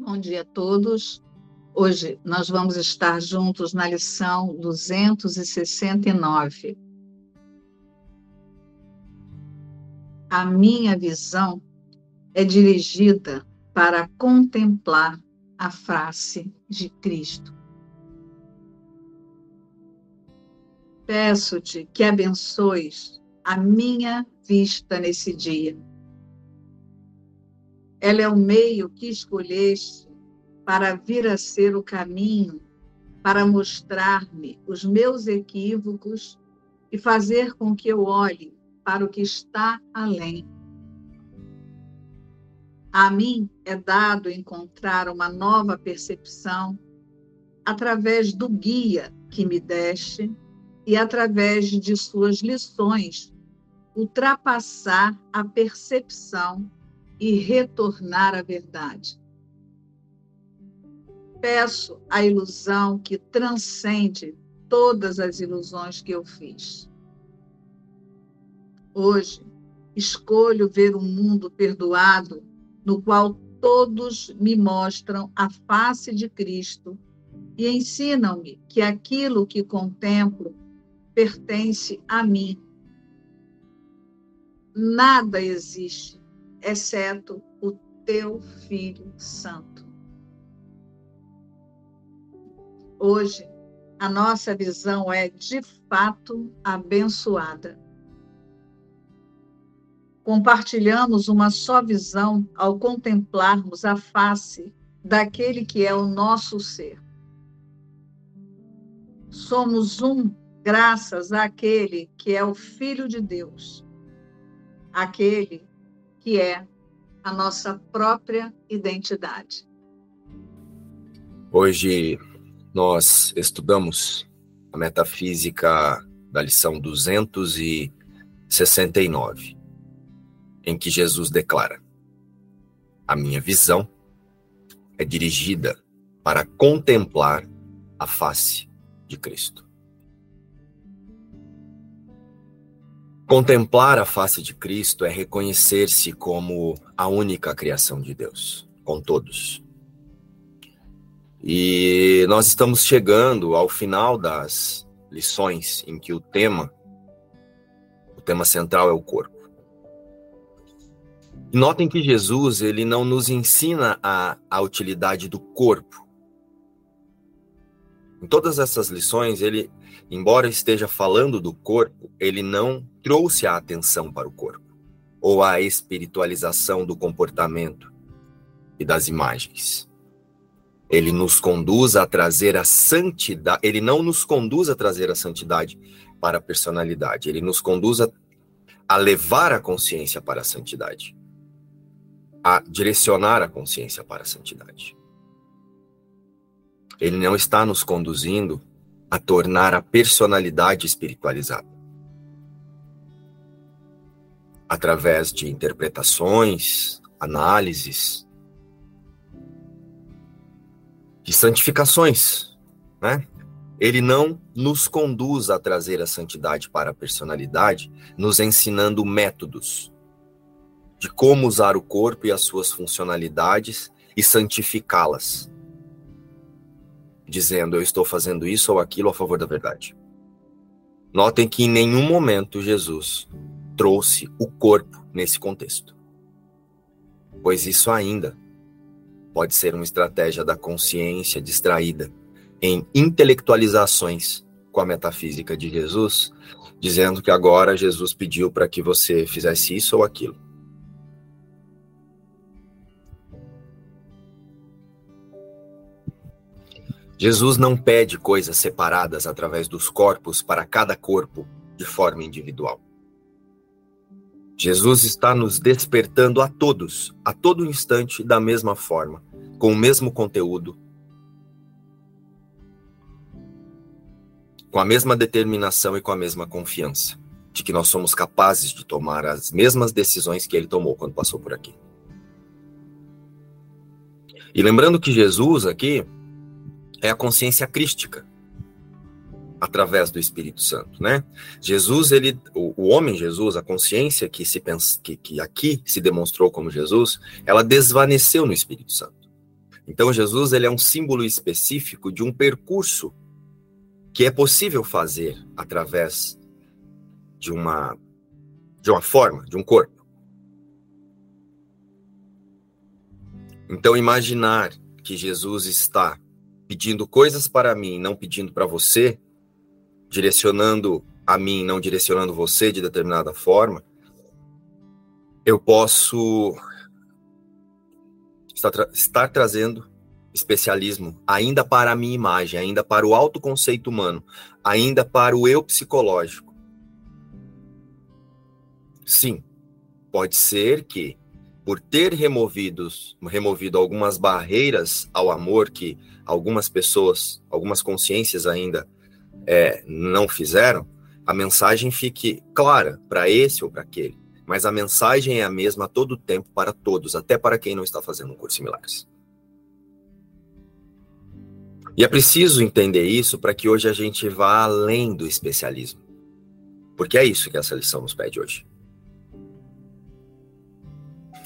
Bom dia a todos. Hoje nós vamos estar juntos na lição 269. A minha visão é dirigida para contemplar a face de Cristo. Peço-te que abençoes a minha vista nesse dia. Ela é o meio que escolheste para vir a ser o caminho para mostrar-me os meus equívocos e fazer com que eu olhe para o que está além. A mim é dado encontrar uma nova percepção através do guia que me deste e através de suas lições ultrapassar a percepção e retornar à verdade. Peço a ilusão que transcende todas as ilusões que eu fiz. Hoje, escolho ver um mundo perdoado no qual todos me mostram a face de Cristo e ensinam-me que aquilo que contemplo pertence a mim. Nada existe exceto o teu Filho Santo. Hoje, a nossa visão é de fato abençoada. Compartilhamos uma só visão ao contemplarmos a face daquele que é o nosso ser. Somos um graças àquele que é o Filho de Deus, aquele que é a nossa própria identidade. Hoje nós estudamos a metafísica da lição 269, em que Jesus declara: A minha visão é dirigida para contemplar a face de Cristo. Contemplar a face de Cristo é reconhecer-se como a única criação de Deus, com todos. E nós estamos chegando ao final das lições em que o tema, o tema central é o corpo. Notem que Jesus, ele não nos ensina a, a utilidade do corpo. Em todas essas lições, ele, embora esteja falando do corpo, ele não trouxe a atenção para o corpo, ou a espiritualização do comportamento e das imagens. Ele nos conduz a trazer a santidade, ele não nos conduz a trazer a santidade para a personalidade, ele nos conduz a, a levar a consciência para a santidade, a direcionar a consciência para a santidade. Ele não está nos conduzindo a tornar a personalidade espiritualizada. Através de interpretações, análises, de santificações, né? Ele não nos conduz a trazer a santidade para a personalidade, nos ensinando métodos de como usar o corpo e as suas funcionalidades e santificá-las, dizendo eu estou fazendo isso ou aquilo a favor da verdade. Notem que em nenhum momento Jesus trouxe o corpo nesse contexto, pois isso ainda pode ser uma estratégia da consciência distraída em intelectualizações com a metafísica de Jesus, dizendo que agora Jesus pediu para que você fizesse isso ou aquilo. Jesus não pede coisas separadas através dos corpos para cada corpo de forma individual. Jesus está nos despertando a todos, a todo instante, da mesma forma, com o mesmo conteúdo, com a mesma determinação e com a mesma confiança de que nós somos capazes de tomar as mesmas decisões que ele tomou quando passou por aqui. E lembrando que Jesus aqui é a consciência crística através do Espírito Santo, né? Jesus, ele, o, o homem Jesus, a consciência que se pensa, que, que aqui se demonstrou como Jesus, ela desvaneceu no Espírito Santo. Então Jesus ele é um símbolo específico de um percurso que é possível fazer através de uma de uma forma, de um corpo. Então imaginar que Jesus está pedindo coisas para mim, não pedindo para você, direcionando a mim, não direcionando você de determinada forma, eu posso estar, tra estar trazendo especialismo ainda para a minha imagem, ainda para o autoconceito humano, ainda para o eu psicológico. Sim, pode ser que por ter removidos, removido algumas barreiras ao amor que algumas pessoas, algumas consciências ainda é, não fizeram, a mensagem fique clara para esse ou para aquele. Mas a mensagem é a mesma a todo tempo para todos, até para quem não está fazendo um curso em milagres. E é preciso entender isso para que hoje a gente vá além do especialismo. Porque é isso que essa lição nos pede hoje.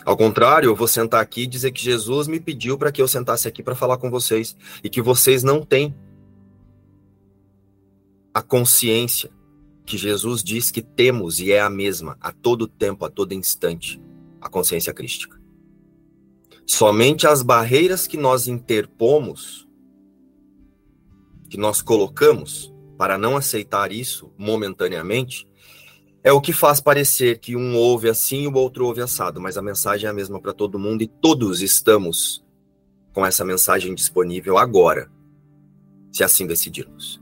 Ao contrário, eu vou sentar aqui e dizer que Jesus me pediu para que eu sentasse aqui para falar com vocês e que vocês não têm a consciência que Jesus diz que temos e é a mesma a todo tempo, a todo instante, a consciência crística. Somente as barreiras que nós interpomos, que nós colocamos para não aceitar isso momentaneamente, é o que faz parecer que um ouve assim e o outro ouve assado, mas a mensagem é a mesma para todo mundo e todos estamos com essa mensagem disponível agora, se assim decidirmos.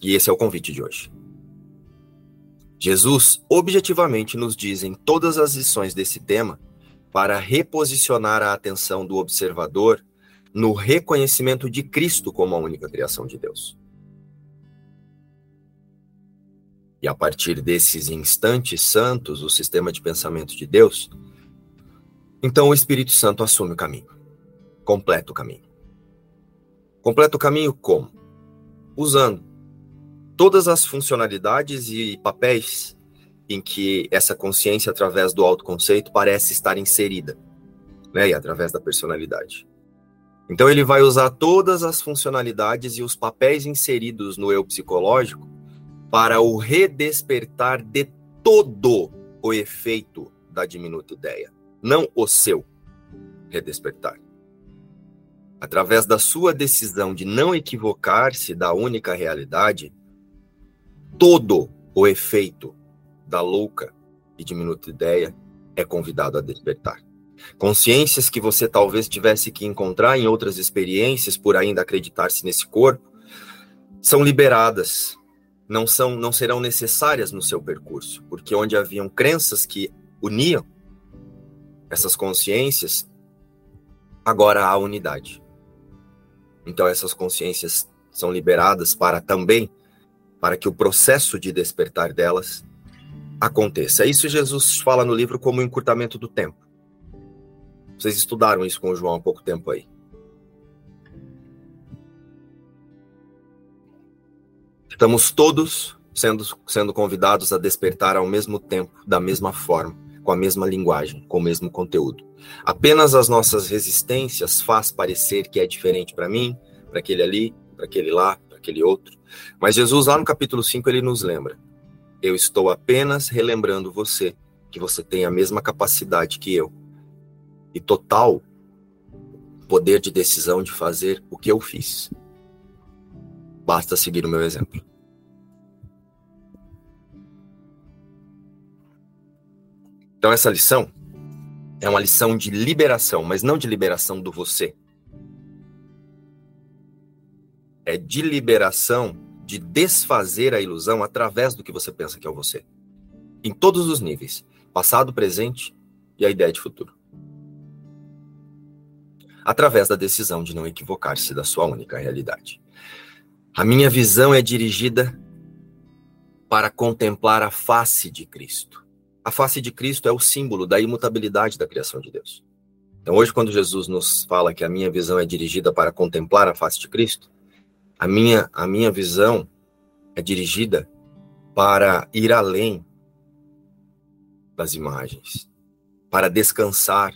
E esse é o convite de hoje. Jesus objetivamente nos diz em todas as lições desse tema para reposicionar a atenção do observador no reconhecimento de Cristo como a única criação de Deus. E a partir desses instantes santos, o sistema de pensamento de Deus, então o Espírito Santo assume o caminho, completa o caminho. Completa o caminho como? Usando todas as funcionalidades e papéis em que essa consciência, através do autoconceito, parece estar inserida, né? E através da personalidade. Então ele vai usar todas as funcionalidades e os papéis inseridos no eu psicológico para o redespertar de todo o efeito da diminuta ideia, não o seu redespertar. Através da sua decisão de não equivocar-se da única realidade, todo o efeito da louca e diminuta ideia é convidado a despertar. Consciências que você talvez tivesse que encontrar em outras experiências por ainda acreditar-se nesse corpo são liberadas não são não serão necessárias no seu percurso, porque onde haviam crenças que uniam essas consciências, agora há unidade. Então essas consciências são liberadas para também para que o processo de despertar delas aconteça. Isso Jesus fala no livro como encurtamento do tempo. Vocês estudaram isso com o João há pouco tempo aí. Estamos todos sendo, sendo convidados a despertar ao mesmo tempo, da mesma forma, com a mesma linguagem, com o mesmo conteúdo. Apenas as nossas resistências faz parecer que é diferente para mim, para aquele ali, para aquele lá, para aquele outro. Mas Jesus, lá no capítulo 5, ele nos lembra: Eu estou apenas relembrando você que você tem a mesma capacidade que eu e total poder de decisão de fazer o que eu fiz. Basta seguir o meu exemplo. Então, essa lição é uma lição de liberação, mas não de liberação do você. É de liberação de desfazer a ilusão através do que você pensa que é o você. Em todos os níveis: passado, presente e a ideia de futuro. Através da decisão de não equivocar-se da sua única realidade. A minha visão é dirigida para contemplar a face de Cristo a face de Cristo é o símbolo da imutabilidade da criação de Deus. Então, hoje, quando Jesus nos fala que a minha visão é dirigida para contemplar a face de Cristo, a minha, a minha visão é dirigida para ir além das imagens, para descansar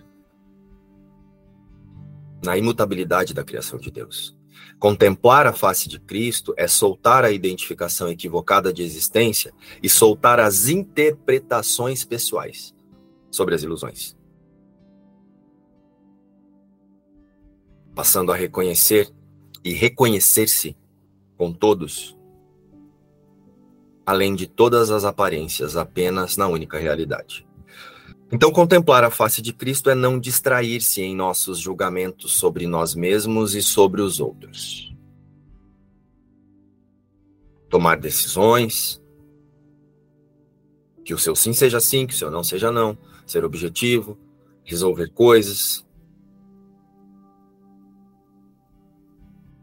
na imutabilidade da criação de Deus. Contemplar a face de Cristo é soltar a identificação equivocada de existência e soltar as interpretações pessoais sobre as ilusões. Passando a reconhecer e reconhecer-se com todos, além de todas as aparências, apenas na única realidade. Então, contemplar a face de Cristo é não distrair-se em nossos julgamentos sobre nós mesmos e sobre os outros. Tomar decisões, que o seu sim seja sim, que o seu não seja não, ser objetivo, resolver coisas,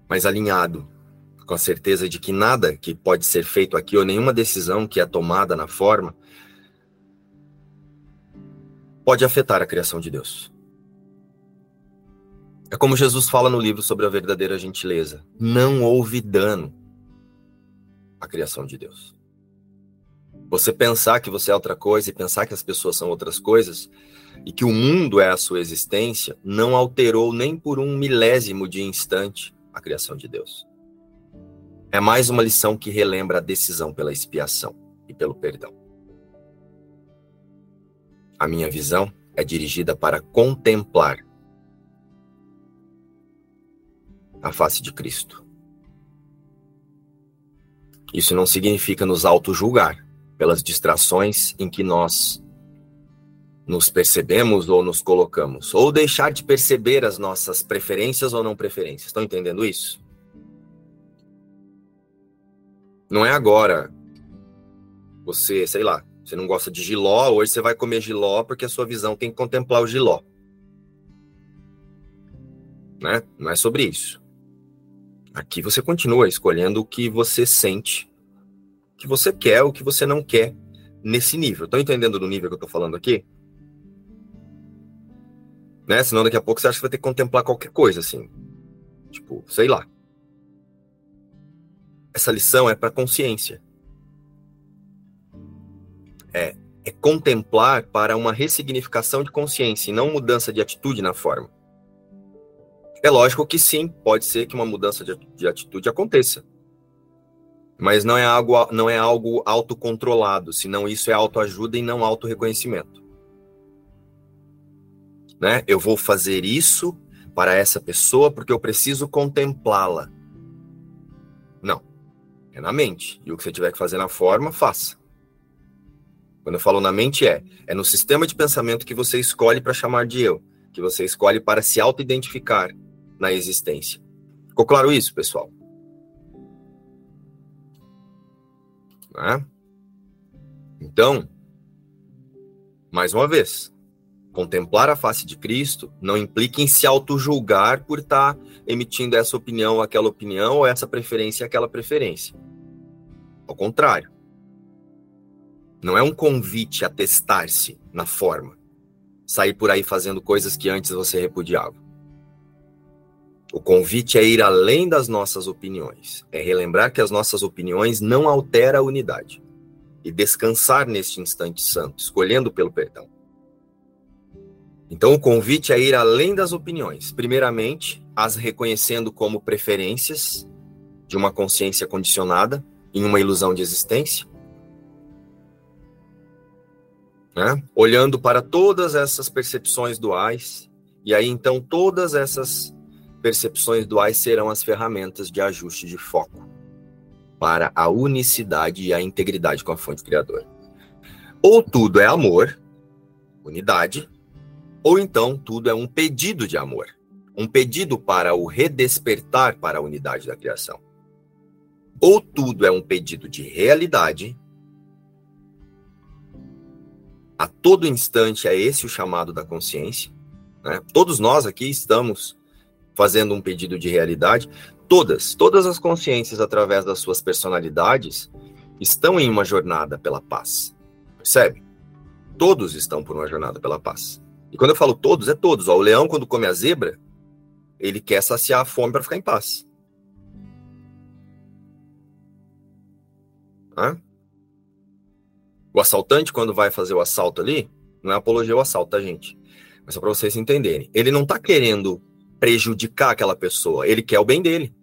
mas alinhado com a certeza de que nada que pode ser feito aqui ou nenhuma decisão que é tomada na forma pode afetar a criação de Deus. É como Jesus fala no livro sobre a verdadeira gentileza: não houve dano à criação de Deus. Você pensar que você é outra coisa e pensar que as pessoas são outras coisas e que o mundo é a sua existência não alterou nem por um milésimo de instante a criação de Deus. É mais uma lição que relembra a decisão pela expiação e pelo perdão. A minha visão é dirigida para contemplar a face de Cristo. Isso não significa nos auto-julgar pelas distrações em que nós nos percebemos ou nos colocamos, ou deixar de perceber as nossas preferências ou não preferências. Estão entendendo isso? Não é agora você, sei lá, você não gosta de giló, hoje você vai comer giló porque a sua visão tem que contemplar o giló. Né? Não é sobre isso. Aqui você continua escolhendo o que você sente, o que você quer, o que você não quer nesse nível. Estão entendendo do nível que eu estou falando aqui? Né? Senão daqui a pouco você acha que vai ter que contemplar qualquer coisa, assim. Tipo, sei lá. Essa lição é para consciência é, é contemplar para uma ressignificação de consciência e não mudança de atitude na forma. É lógico que sim, pode ser que uma mudança de, de atitude aconteça. Mas não é algo, não é algo autocontrolado, senão isso é autoajuda e não autorreconhecimento. Né? Eu vou fazer isso para essa pessoa porque eu preciso contemplá-la. Não. É na mente. E o que você tiver que fazer na forma, faça. Quando eu falo na mente, é, é no sistema de pensamento que você escolhe para chamar de eu, que você escolhe para se auto-identificar na existência. Ficou claro isso, pessoal? Né? Então, mais uma vez, contemplar a face de Cristo não implica em se auto-julgar por estar tá emitindo essa opinião, aquela opinião, ou essa preferência, aquela preferência. Ao contrário. Não é um convite a testar-se na forma. Sair por aí fazendo coisas que antes você repudiava. O convite é ir além das nossas opiniões, é relembrar que as nossas opiniões não alteram a unidade e descansar neste instante santo, escolhendo pelo perdão. Então, o convite é ir além das opiniões, primeiramente, as reconhecendo como preferências de uma consciência condicionada em uma ilusão de existência, né? olhando para todas essas percepções duais, e aí então todas essas percepções duais serão as ferramentas de ajuste de foco para a unicidade e a integridade com a fonte criadora. Ou tudo é amor, unidade, ou então tudo é um pedido de amor, um pedido para o redespertar para a unidade da criação. Ou tudo é um pedido de realidade, a todo instante é esse o chamado da consciência. Né? Todos nós aqui estamos fazendo um pedido de realidade. Todas, todas as consciências, através das suas personalidades, estão em uma jornada pela paz. Percebe? Todos estão por uma jornada pela paz. E quando eu falo todos, é todos. Ó, o leão, quando come a zebra, ele quer saciar a fome para ficar em paz. Hã? O assaltante, quando vai fazer o assalto ali, não é apologia ao assalto, tá, gente? Mas só para vocês entenderem. Ele não tá querendo prejudicar aquela pessoa, ele quer o bem dele.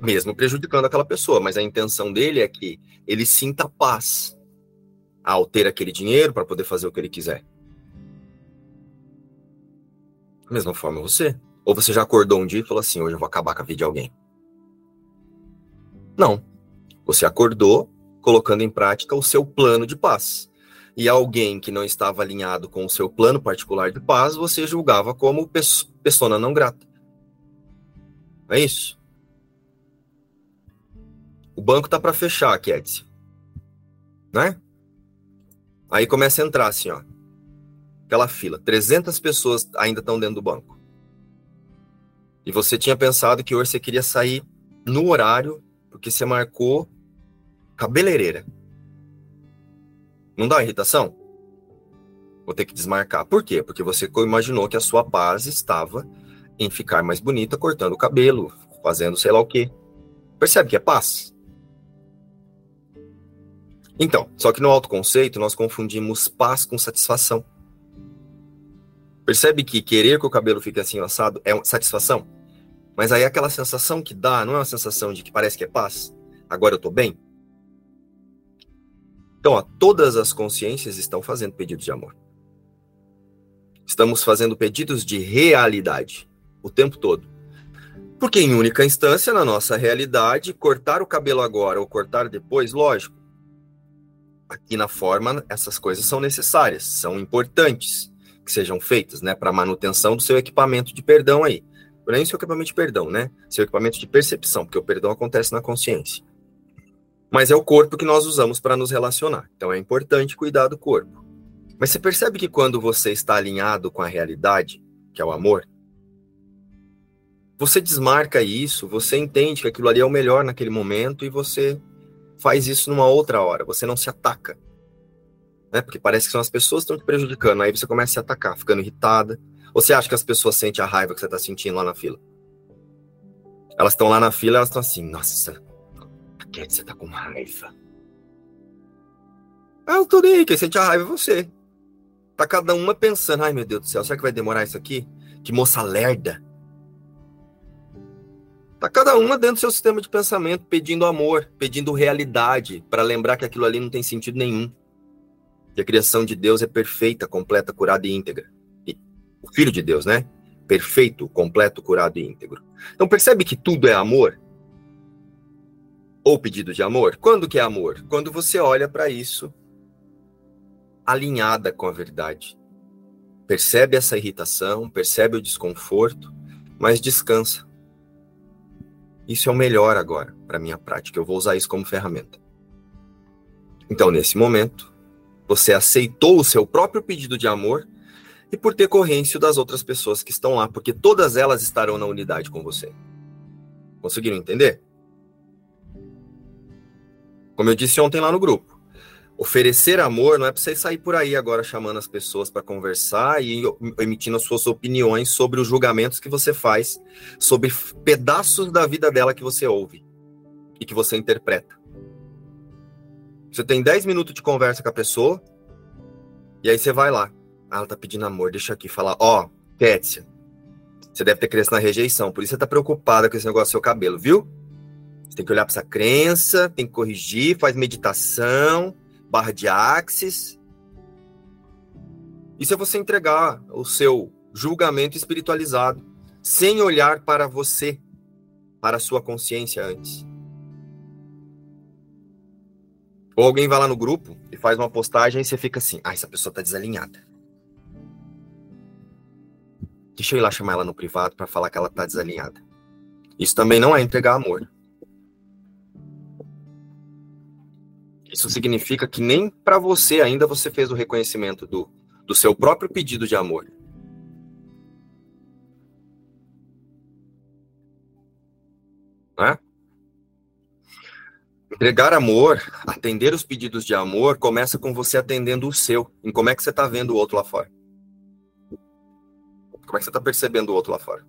Mesmo prejudicando aquela pessoa, mas a intenção dele é que ele sinta paz ao ter aquele dinheiro para poder fazer o que ele quiser. Da mesma forma você. Ou você já acordou um dia e falou assim: hoje eu vou acabar com a vida de alguém. Não. Você acordou colocando em prática o seu plano de paz. E alguém que não estava alinhado com o seu plano particular de paz, você julgava como pessoa não grata. É isso. O banco tá para fechar, Kédice. Né? Aí começa a entrar assim, ó. Aquela fila. 300 pessoas ainda estão dentro do banco. E você tinha pensado que hoje você queria sair no horário, porque você marcou cabeleireira. Não dá irritação? Vou ter que desmarcar. Por quê? Porque você imaginou que a sua paz estava em ficar mais bonita, cortando o cabelo, fazendo sei lá o quê. Percebe que é paz? Então, só que no autoconceito nós confundimos paz com satisfação. Percebe que querer que o cabelo fique assim assado é satisfação? Mas aí aquela sensação que dá, não é uma sensação de que parece que é paz? Agora eu tô bem? Então, ó, todas as consciências estão fazendo pedidos de amor. Estamos fazendo pedidos de realidade o tempo todo. Porque, em única instância, na nossa realidade, cortar o cabelo agora ou cortar depois, lógico. Aqui na forma, essas coisas são necessárias, são importantes que sejam feitas, né, para manutenção do seu equipamento de perdão aí. Nem seu equipamento de perdão, né? Seu equipamento de percepção, porque o perdão acontece na consciência mas é o corpo que nós usamos para nos relacionar. Então é importante cuidar do corpo. Mas você percebe que quando você está alinhado com a realidade, que é o amor, você desmarca isso, você entende que aquilo ali é o melhor naquele momento e você faz isso numa outra hora, você não se ataca. Né? Porque parece que são as pessoas que estão te prejudicando, aí você começa a se atacar, ficando irritada. Você acha que as pessoas sentem a raiva que você está sentindo lá na fila? Elas estão lá na fila, elas estão assim, nossa, Cat, você tá com raiva. Ah, eu tô nem aí, quem sente a raiva é você. Tá cada uma pensando, ai meu Deus do céu, será que vai demorar isso aqui? Que moça lerda. Tá cada uma dentro do seu sistema de pensamento, pedindo amor, pedindo realidade, para lembrar que aquilo ali não tem sentido nenhum. Que a criação de Deus é perfeita, completa, curada e íntegra. E o Filho de Deus, né? Perfeito, completo, curado e íntegro. Então percebe que tudo é amor? Ou pedido de amor? Quando que é amor? Quando você olha para isso alinhada com a verdade. Percebe essa irritação, percebe o desconforto, mas descansa. Isso é o melhor agora para minha prática. Eu vou usar isso como ferramenta. Então, nesse momento, você aceitou o seu próprio pedido de amor e por decorrência das outras pessoas que estão lá, porque todas elas estarão na unidade com você. Conseguiram entender? Como eu disse ontem lá no grupo, oferecer amor não é para você sair por aí agora chamando as pessoas para conversar e emitindo as suas opiniões sobre os julgamentos que você faz, sobre pedaços da vida dela que você ouve e que você interpreta. Você tem 10 minutos de conversa com a pessoa e aí você vai lá. Ah, ela tá pedindo amor, deixa aqui falar, ó, oh, Kétia, você deve ter crescido na rejeição, por isso você tá preocupada com esse negócio do seu cabelo, viu? Você tem que olhar para essa crença, tem que corrigir, faz meditação, barra de axis. Isso é você entregar o seu julgamento espiritualizado, sem olhar para você, para a sua consciência antes. Ou alguém vai lá no grupo e faz uma postagem e você fica assim: ah, essa pessoa tá desalinhada. Deixa eu ir lá chamar ela no privado para falar que ela tá desalinhada. Isso também não é entregar amor. Isso significa que nem para você ainda você fez o reconhecimento do, do seu próprio pedido de amor. Né? Entregar amor, atender os pedidos de amor, começa com você atendendo o seu, em como é que você está vendo o outro lá fora. Como é que você está percebendo o outro lá fora?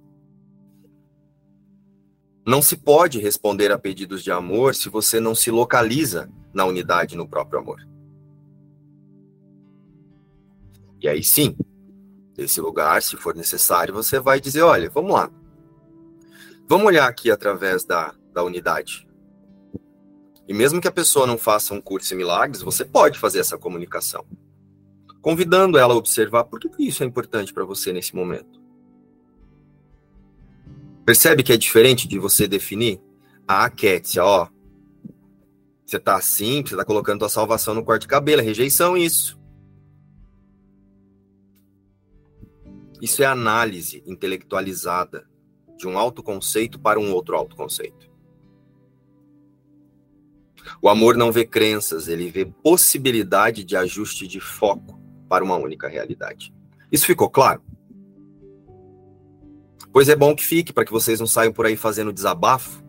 Não se pode responder a pedidos de amor se você não se localiza na unidade, no próprio amor. E aí sim, Esse lugar, se for necessário, você vai dizer: olha, vamos lá. Vamos olhar aqui através da, da unidade. E mesmo que a pessoa não faça um curso em milagres, você pode fazer essa comunicação. Convidando ela a observar por que isso é importante para você nesse momento. Percebe que é diferente de você definir? Ah, Kétia, ó. Você tá assim, você tá colocando tua salvação no corte de cabelo. É rejeição isso. Isso é análise intelectualizada de um autoconceito para um outro autoconceito. O amor não vê crenças, ele vê possibilidade de ajuste de foco para uma única realidade. Isso ficou claro? Pois é bom que fique, para que vocês não saiam por aí fazendo desabafo.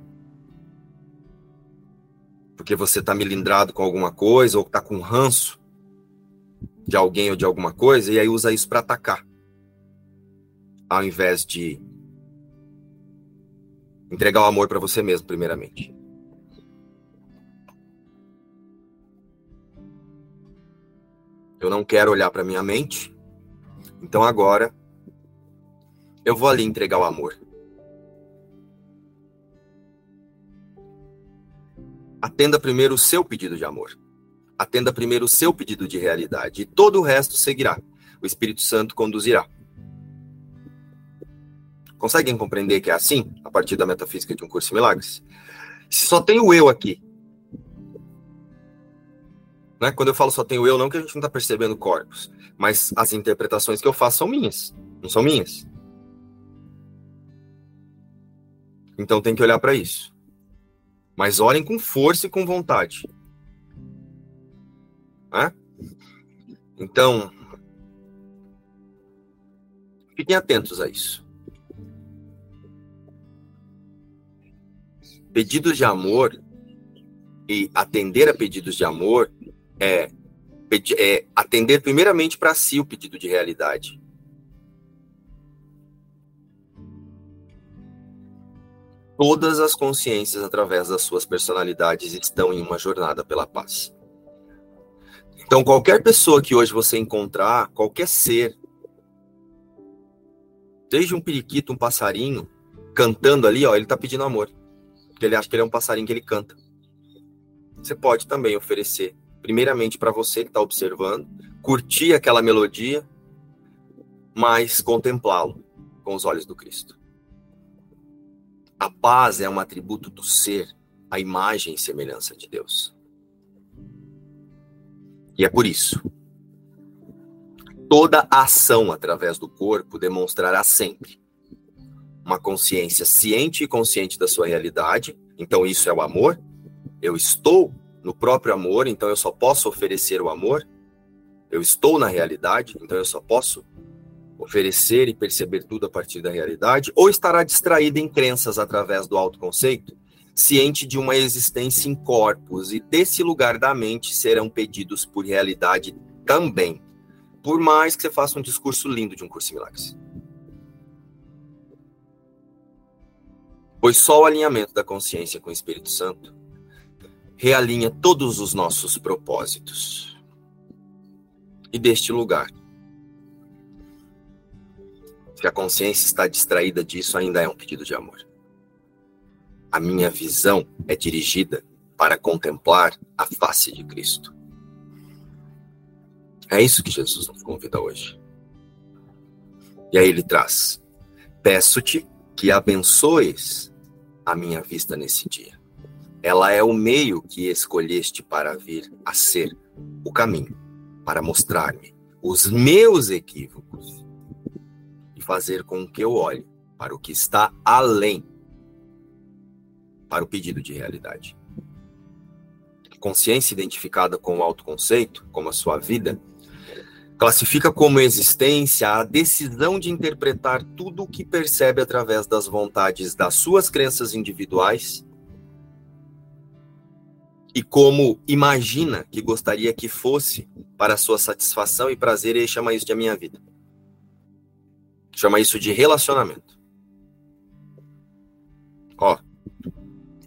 Porque você está melindrado com alguma coisa, ou está com ranço de alguém ou de alguma coisa, e aí usa isso para atacar. Ao invés de entregar o amor para você mesmo, primeiramente. Eu não quero olhar para minha mente. Então agora eu vou ali entregar o amor. Atenda primeiro o seu pedido de amor. Atenda primeiro o seu pedido de realidade. E todo o resto seguirá. O Espírito Santo conduzirá. Conseguem compreender que é assim, a partir da metafísica de um curso de milagres? Se só tem o eu aqui, né? Quando eu falo só tenho eu, não que a gente não está percebendo corpos, mas as interpretações que eu faço são minhas, não são minhas. Então tem que olhar para isso. Mas olhem com força e com vontade. Então, fiquem atentos a isso. Pedidos de amor e atender a pedidos de amor é, é atender primeiramente para si o pedido de realidade. Todas as consciências, através das suas personalidades, estão em uma jornada pela paz. Então, qualquer pessoa que hoje você encontrar, qualquer ser, seja um periquito, um passarinho, cantando ali, ó, ele está pedindo amor. Porque ele acha que ele é um passarinho que ele canta. Você pode também oferecer primeiramente para você que está observando, curtir aquela melodia, mas contemplá-lo com os olhos do Cristo. A paz é um atributo do ser, a imagem e semelhança de Deus. E é por isso. Toda ação através do corpo demonstrará sempre uma consciência ciente e consciente da sua realidade. Então, isso é o amor. Eu estou no próprio amor, então eu só posso oferecer o amor. Eu estou na realidade, então eu só posso oferecer e perceber tudo a partir da realidade, ou estará distraído em crenças através do autoconceito, ciente de uma existência em corpos, e desse lugar da mente serão pedidos por realidade também, por mais que você faça um discurso lindo de um curso em milagres. Pois só o alinhamento da consciência com o Espírito Santo realinha todos os nossos propósitos. E deste lugar, se a consciência está distraída disso, ainda é um pedido de amor. A minha visão é dirigida para contemplar a face de Cristo. É isso que Jesus nos convida hoje. E aí ele traz: Peço-te que abençoes a minha vista nesse dia. Ela é o meio que escolheste para vir a ser o caminho, para mostrar-me os meus equívocos e fazer com que eu olhe para o que está além, para o pedido de realidade. Consciência identificada com o autoconceito, como a sua vida, classifica como existência a decisão de interpretar tudo o que percebe através das vontades das suas crenças individuais e como imagina que gostaria que fosse para sua satisfação e prazer, ele chama isso de a minha vida. Chama isso de relacionamento. Ó,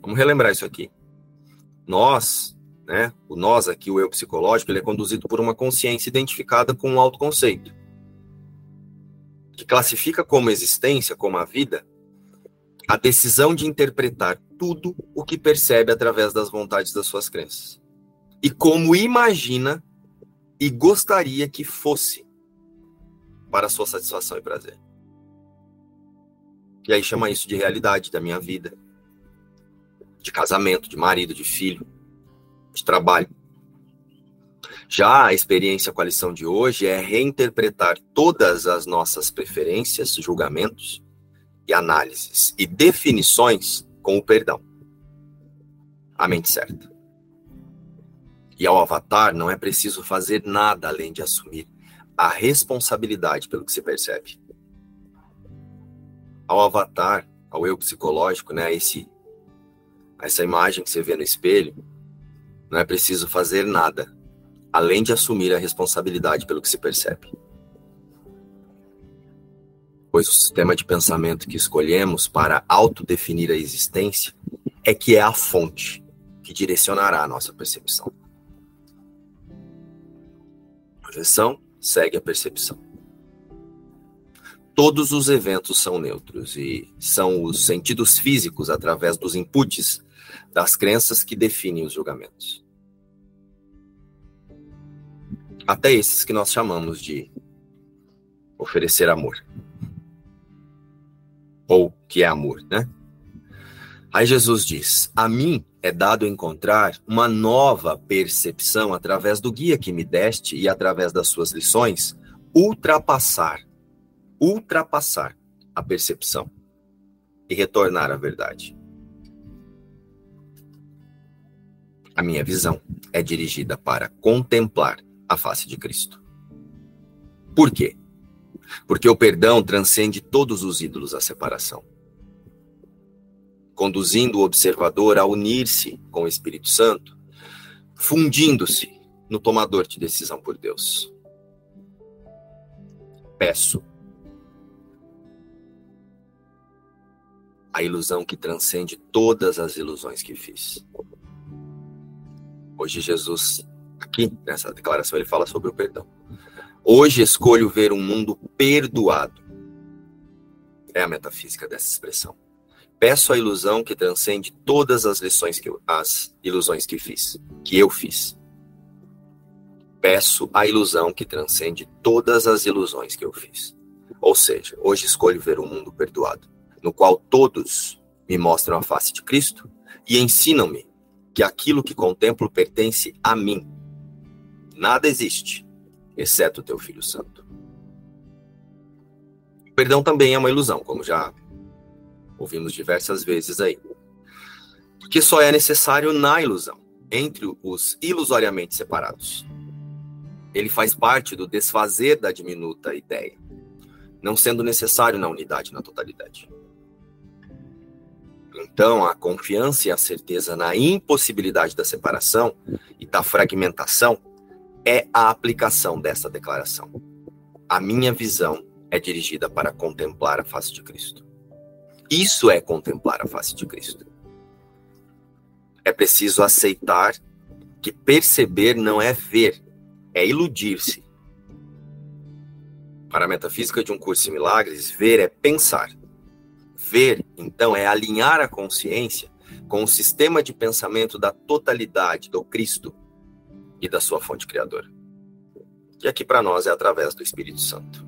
vamos relembrar isso aqui. Nós, né, o nós aqui, o eu psicológico, ele é conduzido por uma consciência identificada com um autoconceito. que classifica como existência, como a vida, a decisão de interpretar tudo o que percebe através das vontades das suas crenças. E como imagina e gostaria que fosse para sua satisfação e prazer. E aí chama isso de realidade da minha vida, de casamento, de marido, de filho, de trabalho. Já a experiência com a lição de hoje é reinterpretar todas as nossas preferências, julgamentos e análises e definições com o perdão. A mente certa. E ao avatar não é preciso fazer nada além de assumir a responsabilidade pelo que se percebe. Ao avatar, ao eu psicológico, né, esse essa imagem que você vê no espelho, não é preciso fazer nada além de assumir a responsabilidade pelo que se percebe. Pois o sistema de pensamento que escolhemos para autodefinir a existência é que é a fonte que direcionará a nossa percepção. Projeção segue a percepção. Todos os eventos são neutros e são os sentidos físicos através dos inputs das crenças que definem os julgamentos até esses que nós chamamos de oferecer amor. Ou que é amor, né? Aí Jesus diz: A mim é dado encontrar uma nova percepção através do guia que me deste e através das suas lições, ultrapassar, ultrapassar a percepção e retornar à verdade. A minha visão é dirigida para contemplar a face de Cristo. Por quê? Porque o perdão transcende todos os ídolos à separação, conduzindo o observador a unir-se com o Espírito Santo, fundindo-se no tomador de decisão por Deus. Peço a ilusão que transcende todas as ilusões que fiz. Hoje Jesus Aqui, nessa declaração, ele fala sobre o perdão. Hoje escolho ver um mundo perdoado. É a metafísica dessa expressão. Peço a ilusão que transcende todas as lições que eu, as ilusões que fiz, que eu fiz. Peço a ilusão que transcende todas as ilusões que eu fiz. Ou seja, hoje escolho ver um mundo perdoado, no qual todos me mostram a face de Cristo e ensinam-me que aquilo que contemplo pertence a mim Nada existe, exceto o teu Filho Santo. O perdão também é uma ilusão, como já ouvimos diversas vezes aí. Porque só é necessário na ilusão, entre os ilusoriamente separados. Ele faz parte do desfazer da diminuta ideia, não sendo necessário na unidade, na totalidade. Então, a confiança e a certeza na impossibilidade da separação e da fragmentação é a aplicação dessa declaração. A minha visão é dirigida para contemplar a face de Cristo. Isso é contemplar a face de Cristo. É preciso aceitar que perceber não é ver, é iludir-se. Para a metafísica de um curso em milagres, ver é pensar. Ver, então, é alinhar a consciência com o sistema de pensamento da totalidade do Cristo, e da sua fonte criadora. E aqui para nós é através do Espírito Santo.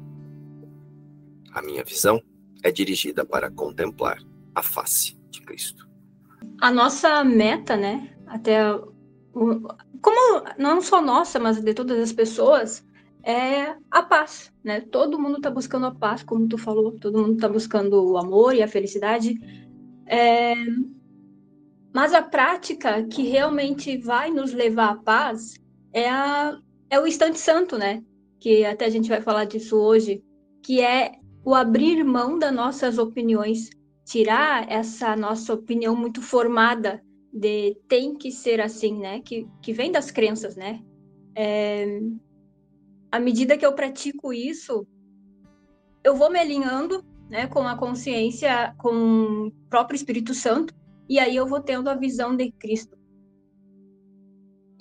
A minha visão é dirigida para contemplar a face de Cristo. A nossa meta, né, até como não só nossa, mas de todas as pessoas, é a paz, né? Todo mundo está buscando a paz, como tu falou, todo mundo está buscando o amor e a felicidade. É... Mas a prática que realmente vai nos levar à paz é, a, é o instante santo, né? Que até a gente vai falar disso hoje, que é o abrir mão das nossas opiniões, tirar essa nossa opinião muito formada de tem que ser assim, né? Que, que vem das crenças, né? É, à medida que eu pratico isso, eu vou me alinhando né, com a consciência, com o próprio Espírito Santo, e aí eu vou tendo a visão de Cristo.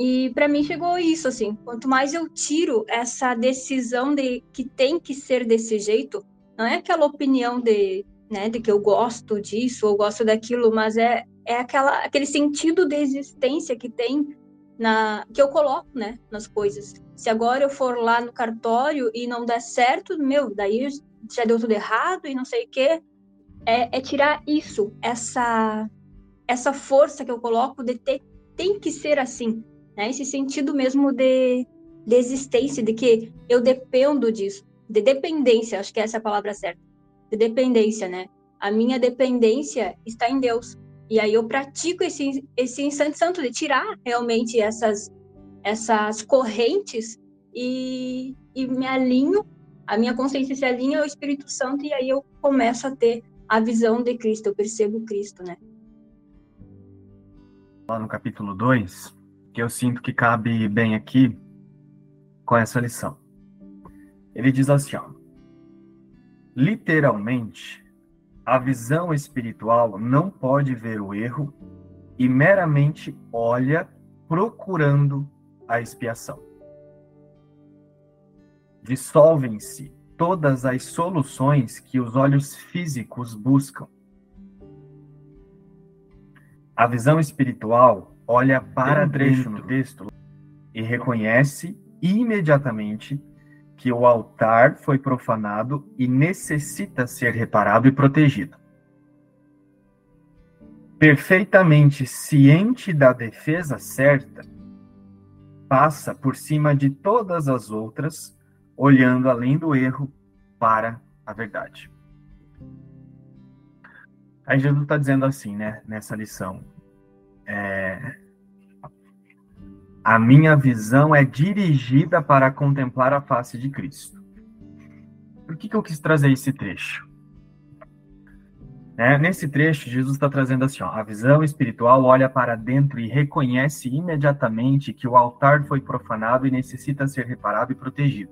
E para mim chegou isso assim, quanto mais eu tiro essa decisão de que tem que ser desse jeito, não é aquela opinião de, né, de que eu gosto disso ou gosto daquilo, mas é, é aquela, aquele sentido de existência que tem na que eu coloco, né, nas coisas. Se agora eu for lá no cartório e não der certo, meu, daí já deu tudo errado e não sei o quê. É, é tirar isso, essa essa força que eu coloco de ter tem que ser assim, né? Esse sentido mesmo de, de existência, de que eu dependo disso, de dependência, acho que essa é a palavra certa, de dependência, né? A minha dependência está em Deus. E aí eu pratico esse, esse instante santo de tirar realmente essas, essas correntes e, e me alinho, a minha consciência se alinha ao Espírito Santo e aí eu começo a ter a visão de Cristo, eu percebo Cristo, né? Lá no capítulo 2, que eu sinto que cabe bem aqui com essa lição. Ele diz assim, ó, literalmente, a visão espiritual não pode ver o erro e meramente olha procurando a expiação. Dissolvem-se todas as soluções que os olhos físicos buscam. A visão espiritual olha para trecho no texto e reconhece imediatamente que o altar foi profanado e necessita ser reparado e protegido. Perfeitamente ciente da defesa certa, passa por cima de todas as outras, olhando além do erro para a verdade. Aí Jesus está dizendo assim, né, nessa lição. É, a minha visão é dirigida para contemplar a face de Cristo. Por que, que eu quis trazer esse trecho? É, nesse trecho, Jesus está trazendo assim: ó, a visão espiritual olha para dentro e reconhece imediatamente que o altar foi profanado e necessita ser reparado e protegido.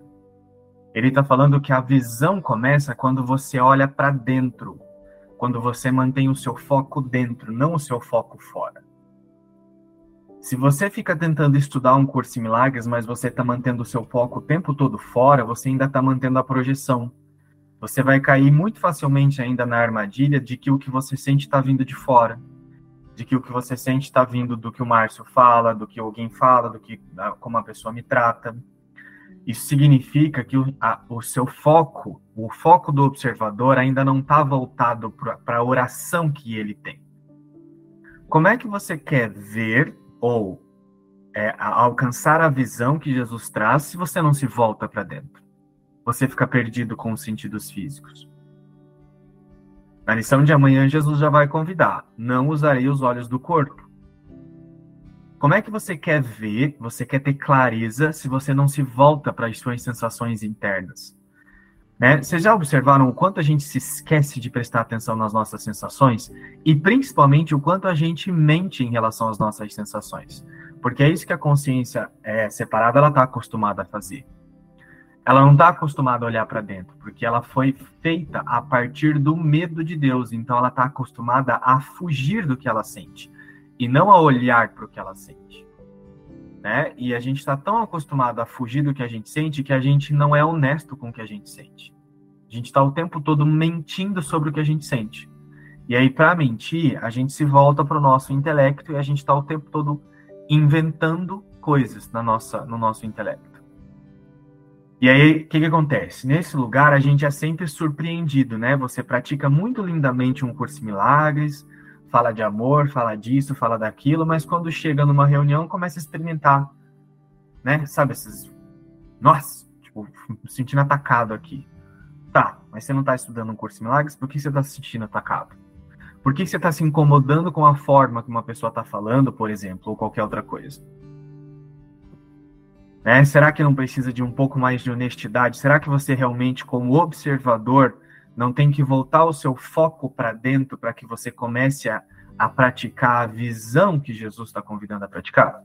Ele está falando que a visão começa quando você olha para dentro, quando você mantém o seu foco dentro, não o seu foco fora. Se você fica tentando estudar um curso em milagres, mas você está mantendo o seu foco o tempo todo fora, você ainda está mantendo a projeção. Você vai cair muito facilmente ainda na armadilha de que o que você sente está vindo de fora, de que o que você sente está vindo do que o Márcio fala, do que alguém fala, do que como a pessoa me trata. Isso significa que o, a, o seu foco, o foco do observador ainda não está voltado para a oração que ele tem. Como é que você quer ver ou é, alcançar a visão que Jesus traz se você não se volta para dentro. Você fica perdido com os sentidos físicos. Na lição de amanhã, Jesus já vai convidar: não usarei os olhos do corpo. Como é que você quer ver, você quer ter clareza se você não se volta para as suas sensações internas? Né? Vocês já observaram o quanto a gente se esquece de prestar atenção nas nossas sensações? E principalmente o quanto a gente mente em relação às nossas sensações? Porque é isso que a consciência é, separada ela está acostumada a fazer. Ela não está acostumada a olhar para dentro, porque ela foi feita a partir do medo de Deus. Então ela está acostumada a fugir do que ela sente e não a olhar para o que ela sente. Né? E a gente está tão acostumado a fugir do que a gente sente que a gente não é honesto com o que a gente sente. A gente está o tempo todo mentindo sobre o que a gente sente. E aí, para mentir, a gente se volta para o nosso intelecto e a gente está o tempo todo inventando coisas na nossa, no nosso intelecto. E aí, o que, que acontece? Nesse lugar, a gente é sempre surpreendido, né? Você pratica muito lindamente um curso de milagres, fala de amor, fala disso, fala daquilo, mas quando chega numa reunião começa a experimentar, né? Sabe esses. Nossa, tipo, me sentindo atacado aqui. Tá, mas você não está estudando um curso de milagres, por que você está se sentindo atacado? Por que você está se incomodando com a forma que uma pessoa está falando, por exemplo, ou qualquer outra coisa? Né? Será que não precisa de um pouco mais de honestidade? Será que você realmente, como observador, não tem que voltar o seu foco para dentro para que você comece a, a praticar a visão que Jesus está convidando a praticar?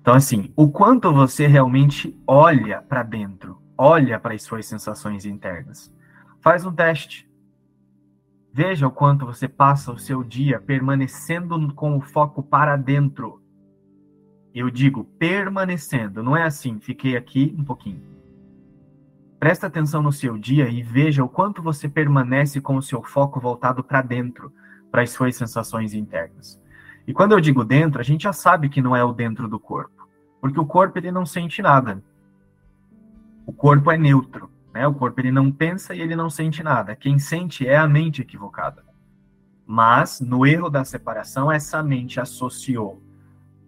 Então, assim, o quanto você realmente olha para dentro, olha para as suas sensações internas. Faz um teste. Veja o quanto você passa o seu dia permanecendo com o foco para dentro. Eu digo permanecendo, não é assim, fiquei aqui um pouquinho Presta atenção no seu dia e veja o quanto você permanece com o seu foco voltado para dentro, para as suas sensações internas. E quando eu digo dentro, a gente já sabe que não é o dentro do corpo, porque o corpo ele não sente nada. O corpo é neutro, né? O corpo ele não pensa e ele não sente nada. Quem sente é a mente equivocada. Mas no erro da separação, essa mente associou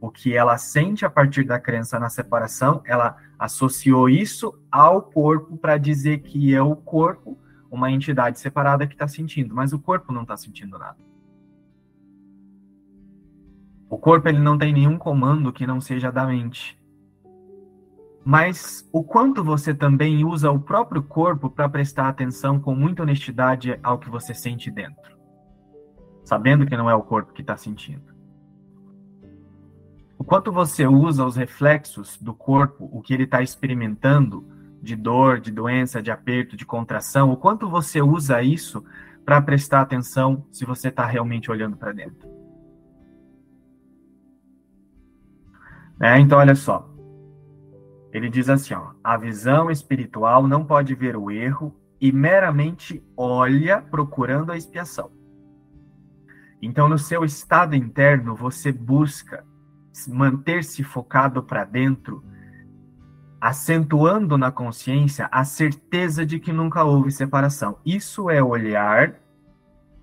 o que ela sente a partir da crença na separação, ela associou isso ao corpo para dizer que é o corpo, uma entidade separada que está sentindo, mas o corpo não está sentindo nada. O corpo ele não tem nenhum comando que não seja da mente. Mas o quanto você também usa o próprio corpo para prestar atenção com muita honestidade ao que você sente dentro, sabendo que não é o corpo que está sentindo. O quanto você usa os reflexos do corpo, o que ele está experimentando de dor, de doença, de aperto, de contração, o quanto você usa isso para prestar atenção se você está realmente olhando para dentro. É, então, olha só. Ele diz assim: ó, a visão espiritual não pode ver o erro e meramente olha procurando a expiação. Então, no seu estado interno, você busca manter-se focado para dentro, acentuando na consciência a certeza de que nunca houve separação. Isso é olhar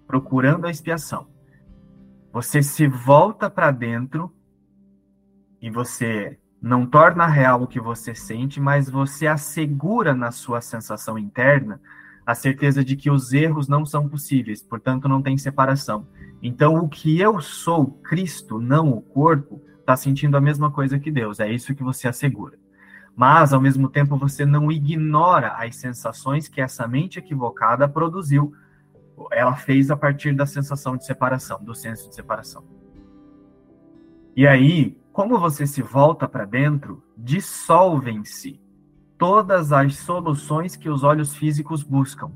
procurando a expiação. Você se volta para dentro e você não torna real o que você sente, mas você assegura na sua sensação interna a certeza de que os erros não são possíveis, portanto não tem separação. Então o que eu sou, Cristo, não o corpo, está sentindo a mesma coisa que Deus. É isso que você assegura. Mas, ao mesmo tempo, você não ignora as sensações que essa mente equivocada produziu. Ela fez a partir da sensação de separação, do senso de separação. E aí, como você se volta para dentro, dissolvem-se todas as soluções que os olhos físicos buscam.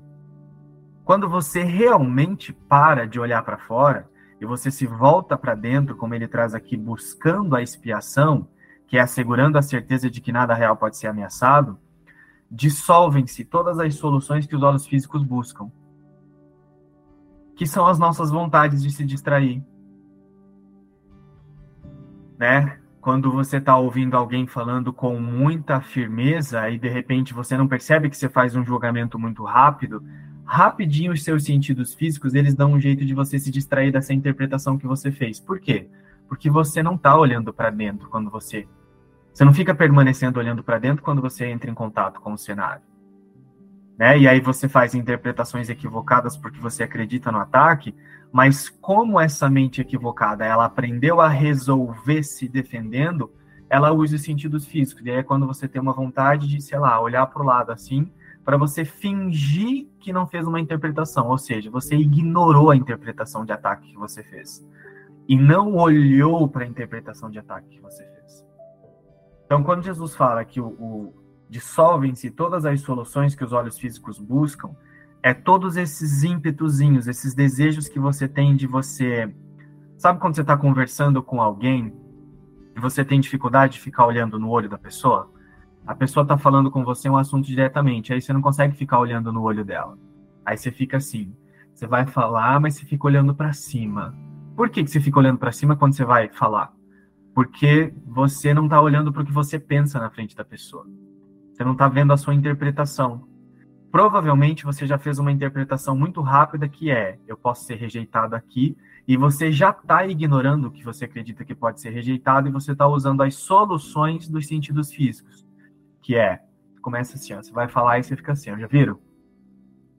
Quando você realmente para de olhar para fora e você se volta para dentro, como ele traz aqui, buscando a expiação, que é assegurando a certeza de que nada real pode ser ameaçado, dissolvem-se todas as soluções que os olhos físicos buscam, que são as nossas vontades de se distrair, né? Quando você está ouvindo alguém falando com muita firmeza e de repente você não percebe que você faz um julgamento muito rápido, rapidinho os seus sentidos físicos eles dão um jeito de você se distrair dessa interpretação que você fez. Por quê? Porque você não está olhando para dentro quando você você não fica permanecendo olhando para dentro quando você entra em contato com o cenário. Né? E aí você faz interpretações equivocadas porque você acredita no ataque, mas como essa mente equivocada, ela aprendeu a resolver se defendendo, ela usa os sentidos físicos. E aí é quando você tem uma vontade de, sei lá, olhar para o lado assim, para você fingir que não fez uma interpretação, ou seja, você ignorou a interpretação de ataque que você fez e não olhou para a interpretação de ataque que você fez. Então, quando Jesus fala que o, o dissolvem-se todas as soluções que os olhos físicos buscam, é todos esses ímpetuzinhos, esses desejos que você tem de você. Sabe quando você está conversando com alguém e você tem dificuldade de ficar olhando no olho da pessoa? A pessoa está falando com você um assunto diretamente, aí você não consegue ficar olhando no olho dela. Aí você fica assim. Você vai falar, mas você fica olhando para cima. Por que, que você fica olhando para cima quando você vai falar? Porque você não está olhando para o que você pensa na frente da pessoa. Você não está vendo a sua interpretação provavelmente você já fez uma interpretação muito rápida que é: eu posso ser rejeitado aqui, e você já está ignorando o que você acredita que pode ser rejeitado e você está usando as soluções dos sentidos físicos, que é começa assim, ó, você vai falar e você fica assim, ó, já viram?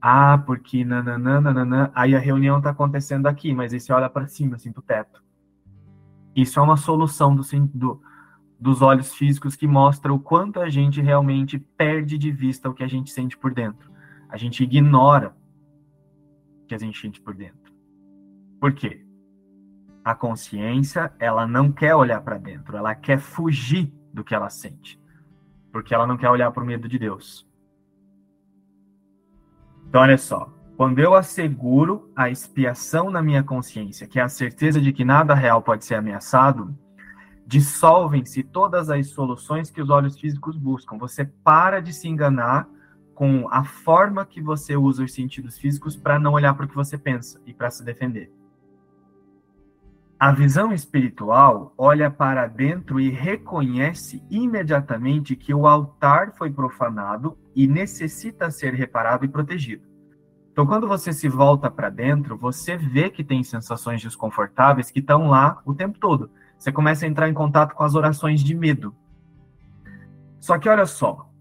Ah, porque nananana, aí a reunião está acontecendo aqui, mas aí você olha para cima, assim, pro teto. Isso é uma solução do, do, dos olhos físicos que mostra o quanto a gente realmente perde de vista o que a gente sente por dentro. A gente ignora o que a gente sente por dentro. Por quê? A consciência, ela não quer olhar para dentro, ela quer fugir do que ela sente. Porque ela não quer olhar para o medo de Deus. Então, olha só. Quando eu asseguro a expiação na minha consciência, que é a certeza de que nada real pode ser ameaçado, dissolvem-se todas as soluções que os olhos físicos buscam. Você para de se enganar com a forma que você usa os sentidos físicos para não olhar para o que você pensa e para se defender. A visão espiritual olha para dentro e reconhece imediatamente que o altar foi profanado e necessita ser reparado e protegido. Então, quando você se volta para dentro, você vê que tem sensações desconfortáveis que estão lá o tempo todo. Você começa a entrar em contato com as orações de medo. Só que olha só,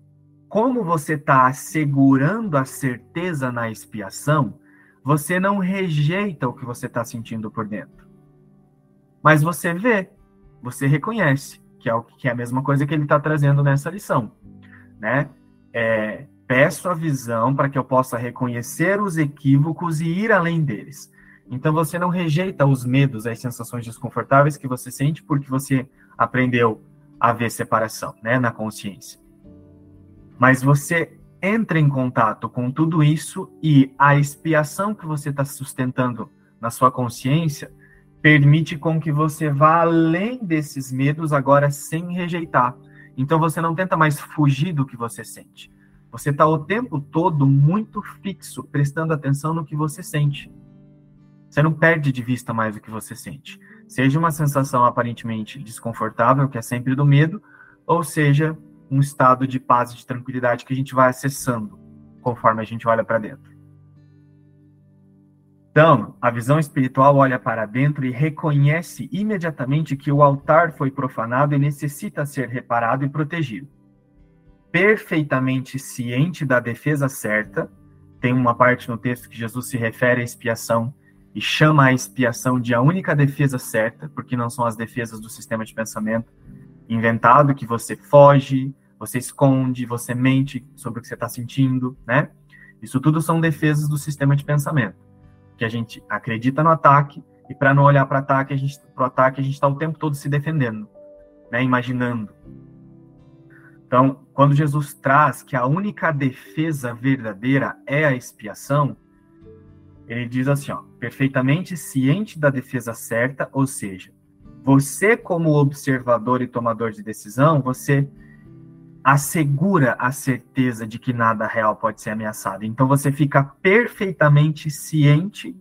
como você está assegurando a certeza na expiação, você não rejeita o que você está sentindo por dentro. Mas você vê, você reconhece, que é, o, que é a mesma coisa que ele está trazendo nessa lição. Né? É, peço a visão para que eu possa reconhecer os equívocos e ir além deles. Então você não rejeita os medos, as sensações desconfortáveis que você sente porque você aprendeu a ver separação, né, na consciência. Mas você entra em contato com tudo isso e a expiação que você está sustentando na sua consciência permite com que você vá além desses medos agora sem rejeitar. Então você não tenta mais fugir do que você sente. Você está o tempo todo muito fixo, prestando atenção no que você sente. Você não perde de vista mais o que você sente. Seja uma sensação aparentemente desconfortável, que é sempre do medo, ou seja um estado de paz e de tranquilidade que a gente vai acessando conforme a gente olha para dentro. Então, a visão espiritual olha para dentro e reconhece imediatamente que o altar foi profanado e necessita ser reparado e protegido. Perfeitamente ciente da defesa certa, tem uma parte no texto que Jesus se refere à expiação e chama a expiação de a única defesa certa, porque não são as defesas do sistema de pensamento inventado que você foge, você esconde, você mente sobre o que você está sentindo, né? Isso tudo são defesas do sistema de pensamento, que a gente acredita no ataque e para não olhar para pro ataque a gente está o tempo todo se defendendo, né? Imaginando. Então, quando Jesus traz que a única defesa verdadeira é a expiação, ele diz assim, ó, perfeitamente ciente da defesa certa, ou seja, você como observador e tomador de decisão, você assegura a certeza de que nada real pode ser ameaçado. Então você fica perfeitamente ciente,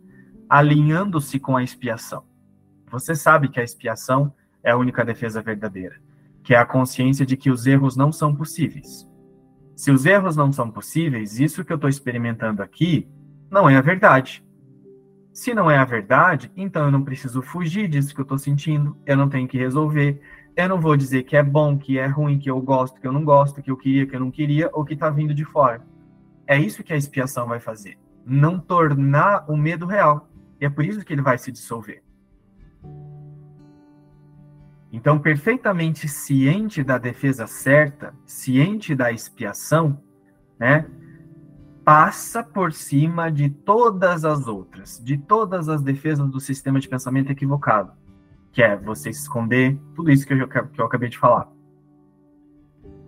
alinhando-se com a expiação. Você sabe que a expiação é a única defesa verdadeira, que é a consciência de que os erros não são possíveis. Se os erros não são possíveis, isso que eu estou experimentando aqui não é a verdade. Se não é a verdade, então eu não preciso fugir disso que eu estou sentindo, eu não tenho que resolver, eu não vou dizer que é bom, que é ruim, que eu gosto, que eu não gosto, que eu queria, que eu não queria, ou que está vindo de fora. É isso que a expiação vai fazer. Não tornar o medo real. E é por isso que ele vai se dissolver. Então, perfeitamente ciente da defesa certa, ciente da expiação, né, passa por cima de todas as outras, de todas as defesas do sistema de pensamento equivocado que é você se esconder, tudo isso que eu, que eu acabei de falar.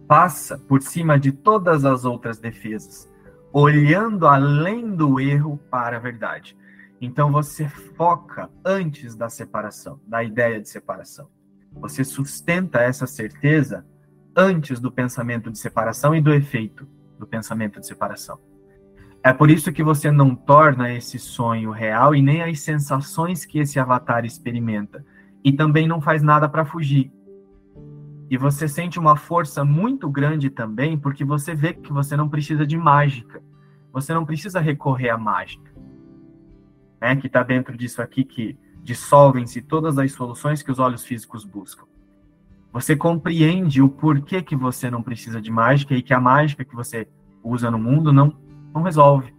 Passa por cima de todas as outras defesas, olhando além do erro para a verdade. Então você foca antes da separação, da ideia de separação. Você sustenta essa certeza antes do pensamento de separação e do efeito do pensamento de separação. É por isso que você não torna esse sonho real e nem as sensações que esse avatar experimenta e também não faz nada para fugir. E você sente uma força muito grande também, porque você vê que você não precisa de mágica. Você não precisa recorrer à mágica. Né? Que está dentro disso aqui, que dissolvem-se todas as soluções que os olhos físicos buscam. Você compreende o porquê que você não precisa de mágica e que a mágica que você usa no mundo não, não resolve.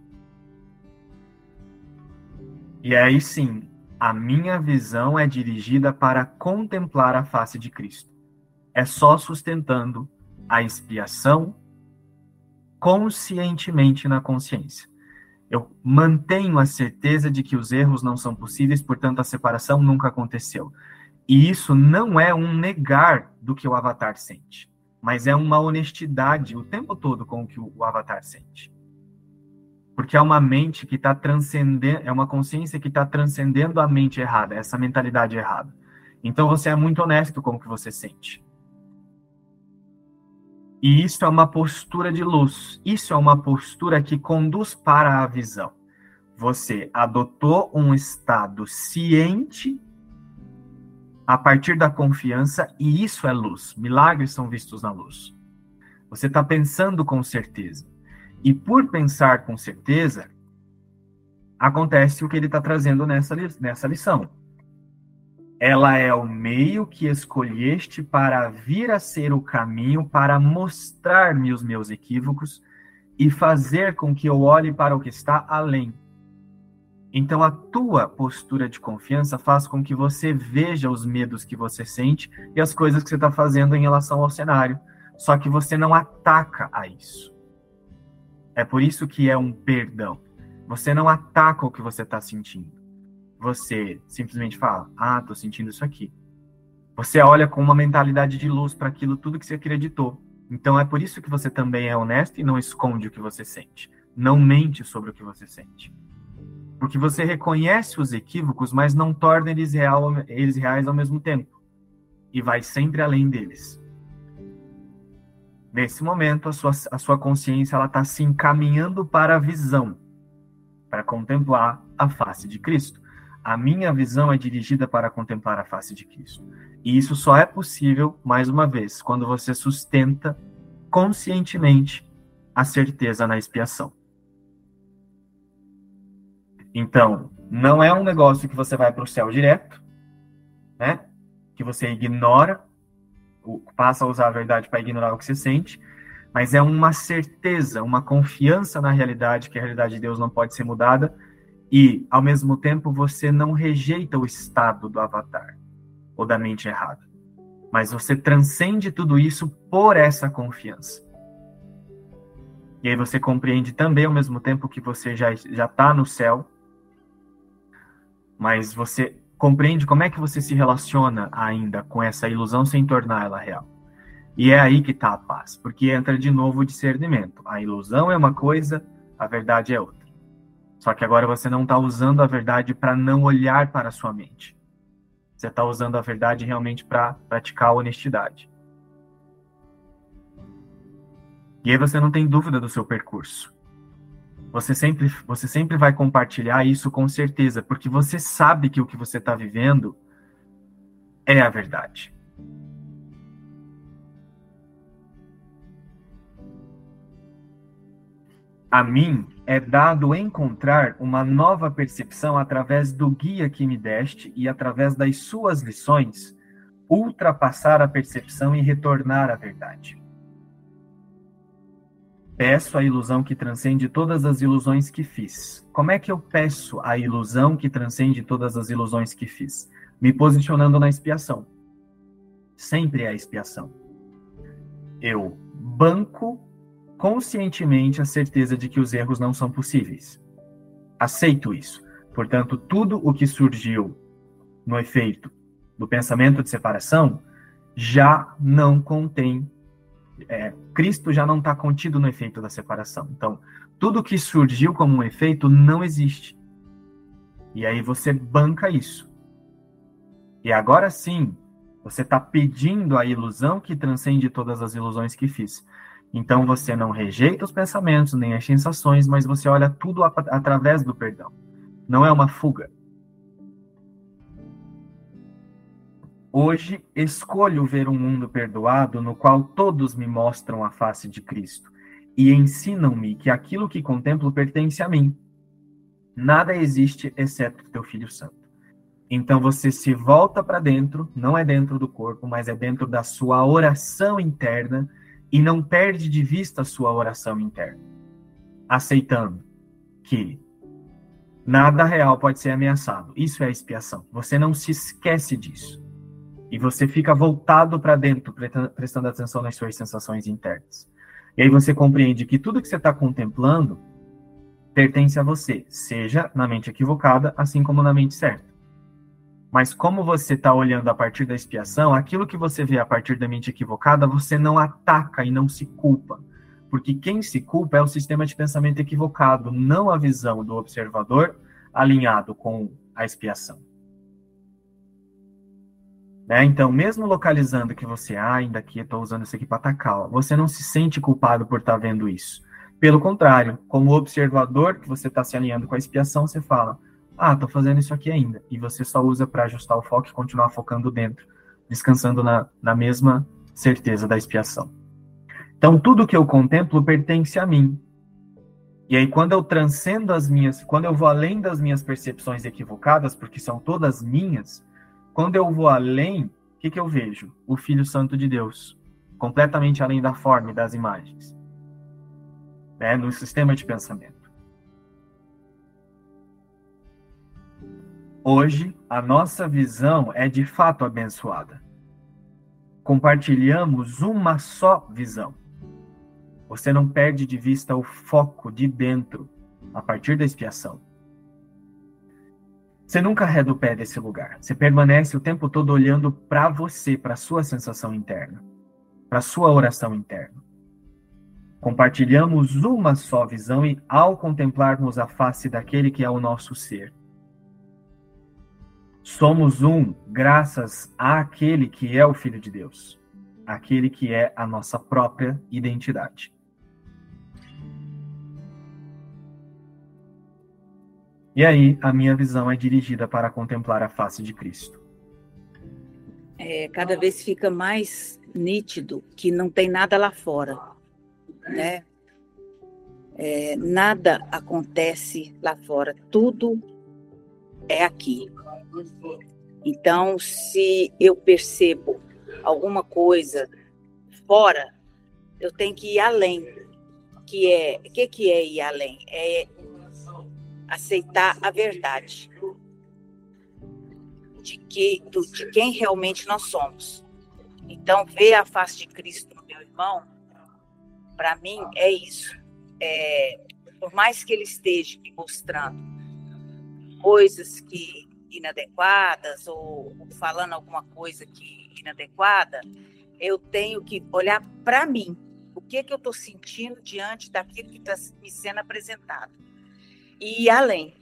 E aí sim, a minha visão é dirigida para contemplar a face de Cristo. É só sustentando a expiação conscientemente na consciência. Eu mantenho a certeza de que os erros não são possíveis, portanto a separação nunca aconteceu. E isso não é um negar do que o avatar sente, mas é uma honestidade o tempo todo com o que o avatar sente porque é uma mente que está transcendendo, é uma consciência que está transcendendo a mente errada, essa mentalidade errada. Então você é muito honesto com o que você sente. E isso é uma postura de luz. Isso é uma postura que conduz para a visão. Você adotou um estado ciente a partir da confiança, e isso é luz. Milagres são vistos na luz. Você está pensando com certeza. E por pensar com certeza, acontece o que ele está trazendo nessa, nessa lição. Ela é o meio que escolheste para vir a ser o caminho para mostrar-me os meus equívocos e fazer com que eu olhe para o que está além. Então, a tua postura de confiança faz com que você veja os medos que você sente e as coisas que você está fazendo em relação ao cenário. Só que você não ataca a isso. É por isso que é um perdão. Você não ataca o que você está sentindo você simplesmente fala: Ah, tô sentindo isso aqui. Você olha com uma mentalidade de luz para aquilo tudo que você acreditou. Então é por isso que você também é honesto e não esconde o que você sente. Não mente sobre o que você sente. Porque você reconhece os equívocos, mas não torna eles, real, eles reais ao mesmo tempo. E vai sempre além deles. Nesse momento, a sua, a sua consciência está se encaminhando para a visão, para contemplar a face de Cristo. A minha visão é dirigida para contemplar a face de Cristo. E isso só é possível, mais uma vez, quando você sustenta conscientemente a certeza na expiação. Então, não é um negócio que você vai para o céu direto, né? Que você ignora, passa a usar a verdade para ignorar o que você sente, mas é uma certeza, uma confiança na realidade, que a realidade de Deus não pode ser mudada, e, ao mesmo tempo, você não rejeita o estado do avatar ou da mente errada. Mas você transcende tudo isso por essa confiança. E aí você compreende também, ao mesmo tempo, que você já está no céu, mas você compreende como é que você se relaciona ainda com essa ilusão sem tornar ela real. E é aí que está a paz, porque entra de novo o discernimento. A ilusão é uma coisa, a verdade é outra. Só que agora você não está usando a verdade para não olhar para a sua mente. Você está usando a verdade realmente para praticar a honestidade. E aí você não tem dúvida do seu percurso. Você sempre, você sempre vai compartilhar isso com certeza, porque você sabe que o que você está vivendo é a verdade. A mim é dado encontrar uma nova percepção através do guia que me deste e através das suas lições, ultrapassar a percepção e retornar à verdade. Peço a ilusão que transcende todas as ilusões que fiz. Como é que eu peço a ilusão que transcende todas as ilusões que fiz? Me posicionando na expiação. Sempre é a expiação. Eu banco conscientemente a certeza de que os erros não são possíveis. Aceito isso. Portanto, tudo o que surgiu no efeito do pensamento de separação já não contém. É, Cristo já não está contido no efeito da separação. Então, tudo que surgiu como um efeito não existe. E aí você banca isso. E agora sim, você está pedindo a ilusão que transcende todas as ilusões que fiz. Então você não rejeita os pensamentos nem as sensações, mas você olha tudo através do perdão. Não é uma fuga. Hoje escolho ver um mundo perdoado no qual todos me mostram a face de Cristo e ensinam-me que aquilo que contemplo pertence a mim. Nada existe exceto teu Filho Santo. Então você se volta para dentro, não é dentro do corpo, mas é dentro da sua oração interna e não perde de vista a sua oração interna, aceitando que nada real pode ser ameaçado. Isso é expiação. Você não se esquece disso. E você fica voltado para dentro, prestando atenção nas suas sensações internas. E aí você compreende que tudo que você está contemplando pertence a você, seja na mente equivocada, assim como na mente certa. Mas como você está olhando a partir da expiação, aquilo que você vê a partir da mente equivocada, você não ataca e não se culpa. Porque quem se culpa é o sistema de pensamento equivocado, não a visão do observador alinhado com a expiação. Né? Então, mesmo localizando que você ah, ainda aqui estou usando isso aqui para atacar, você não se sente culpado por estar tá vendo isso. Pelo contrário, como observador que você está se alinhando com a expiação, você fala, ah, estou fazendo isso aqui ainda. E você só usa para ajustar o foco e continuar focando dentro, descansando na, na mesma certeza da expiação. Então, tudo que eu contemplo pertence a mim. E aí, quando eu transcendo as minhas, quando eu vou além das minhas percepções equivocadas, porque são todas minhas, quando eu vou além, o que, que eu vejo? O Filho Santo de Deus, completamente além da forma e das imagens, né? no sistema de pensamento. Hoje, a nossa visão é de fato abençoada. Compartilhamos uma só visão. Você não perde de vista o foco de dentro a partir da expiação. Você nunca arreda o pé desse lugar. Você permanece o tempo todo olhando para você, para sua sensação interna, para sua oração interna. Compartilhamos uma só visão e ao contemplarmos a face daquele que é o nosso ser, somos um graças àquele que é o Filho de Deus, aquele que é a nossa própria identidade. E aí, a minha visão é dirigida para contemplar a face de Cristo. É, cada vez fica mais nítido que não tem nada lá fora, né? É, nada acontece lá fora, tudo é aqui. Então, se eu percebo alguma coisa fora, eu tenho que ir além. Que é, o que, que é ir além? É aceitar a verdade de, que, do, de quem realmente nós somos. Então, ver a face de Cristo no meu irmão, para mim, é isso. É, por mais que ele esteja me mostrando coisas que inadequadas ou, falando alguma coisa que inadequada, eu tenho que olhar para mim. O que, que eu estou sentindo diante daquilo que está me sendo apresentado e ir além.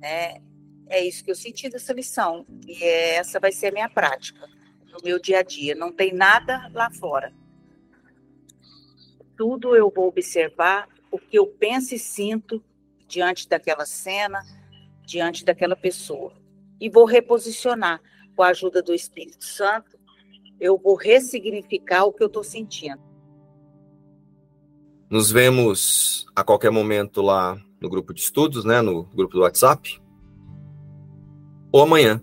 É, é isso que eu senti dessa lição. E essa vai ser a minha prática no meu dia a dia. Não tem nada lá fora. Tudo eu vou observar o que eu penso e sinto diante daquela cena, diante daquela pessoa. E vou reposicionar com a ajuda do Espírito Santo. Eu vou ressignificar o que eu estou sentindo. Nos vemos a qualquer momento lá no grupo de estudos, né, no grupo do WhatsApp. Ou amanhã,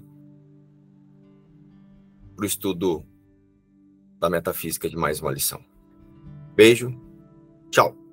para o estudo da metafísica de mais uma lição. Beijo, tchau.